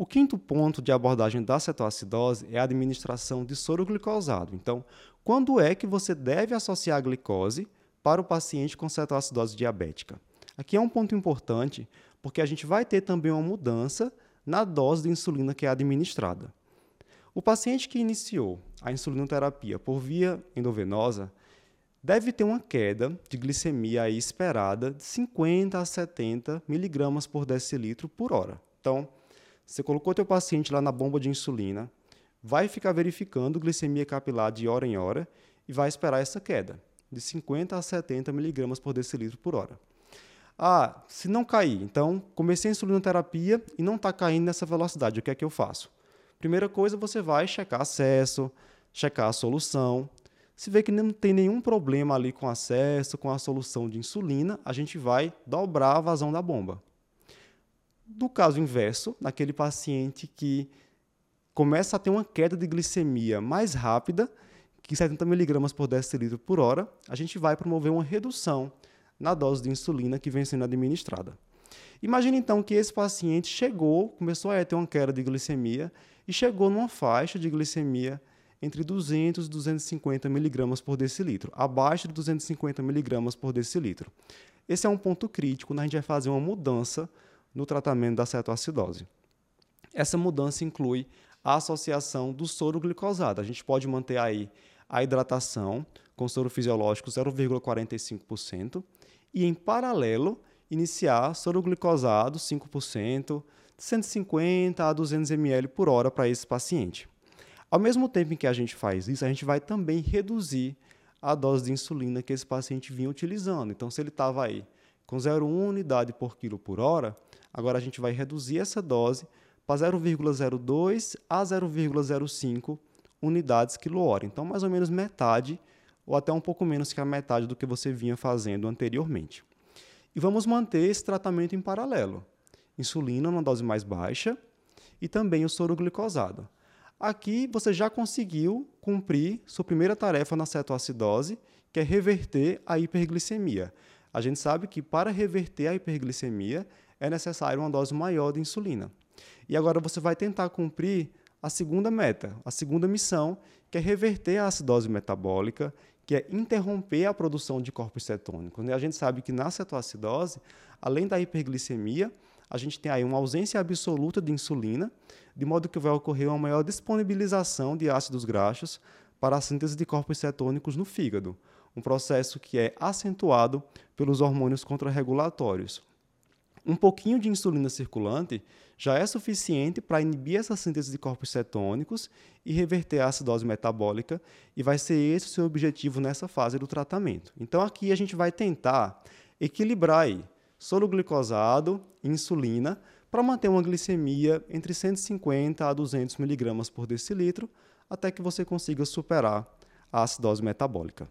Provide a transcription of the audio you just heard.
O quinto ponto de abordagem da cetoacidose é a administração de soro glicosado. Então, quando é que você deve associar a glicose para o paciente com cetoacidose diabética? Aqui é um ponto importante, porque a gente vai ter também uma mudança na dose de insulina que é administrada. O paciente que iniciou a insulinoterapia por via endovenosa deve ter uma queda de glicemia esperada de 50 a 70 miligramas por decilitro por hora. Então, você colocou teu paciente lá na bomba de insulina, vai ficar verificando glicemia capilar de hora em hora e vai esperar essa queda de 50 a 70 miligramas por decilitro por hora. Ah, se não cair, então comecei a insulinoterapia e não está caindo nessa velocidade, o que é que eu faço? Primeira coisa, você vai checar acesso, checar a solução. Se vê que não tem nenhum problema ali com acesso, com a solução de insulina, a gente vai dobrar a vazão da bomba. Do caso inverso, naquele paciente que começa a ter uma queda de glicemia mais rápida, que 70 mg por decilitro por hora, a gente vai promover uma redução na dose de insulina que vem sendo administrada. Imagine então que esse paciente chegou, começou a ter uma queda de glicemia e chegou numa faixa de glicemia entre 200 e 250 miligramas por decilitro, abaixo de 250 miligramas por decilitro. Esse é um ponto crítico, né? a gente vai fazer uma mudança no tratamento da cetoacidose. Essa mudança inclui a associação do soro glicosado. A gente pode manter aí a hidratação com soro fisiológico 0,45% e, em paralelo, iniciar soro glicosado 5%, 150 a 200 ml por hora para esse paciente. Ao mesmo tempo em que a gente faz isso, a gente vai também reduzir a dose de insulina que esse paciente vinha utilizando. Então, se ele estava aí com 0,1 unidade por quilo por hora, agora a gente vai reduzir essa dose para 0,02 a 0,05 unidades quilo hora. Então, mais ou menos metade ou até um pouco menos que a metade do que você vinha fazendo anteriormente. E vamos manter esse tratamento em paralelo. Insulina numa dose mais baixa e também o soro glicosado. Aqui você já conseguiu cumprir sua primeira tarefa na cetoacidose, que é reverter a hiperglicemia. A gente sabe que para reverter a hiperglicemia é necessário uma dose maior de insulina. E agora você vai tentar cumprir a segunda meta, a segunda missão, que é reverter a acidose metabólica que é interromper a produção de corpos cetônicos. Né? A gente sabe que na cetoacidose, além da hiperglicemia, a gente tem aí uma ausência absoluta de insulina, de modo que vai ocorrer uma maior disponibilização de ácidos graxos para a síntese de corpos cetônicos no fígado, um processo que é acentuado pelos hormônios contrarregulatórios. Um pouquinho de insulina circulante já é suficiente para inibir essa síntese de corpos cetônicos e reverter a acidose metabólica, e vai ser esse o seu objetivo nessa fase do tratamento. Então aqui a gente vai tentar equilibrar aí soro glicosado insulina para manter uma glicemia entre 150 a 200 miligramas por decilitro, até que você consiga superar a acidose metabólica.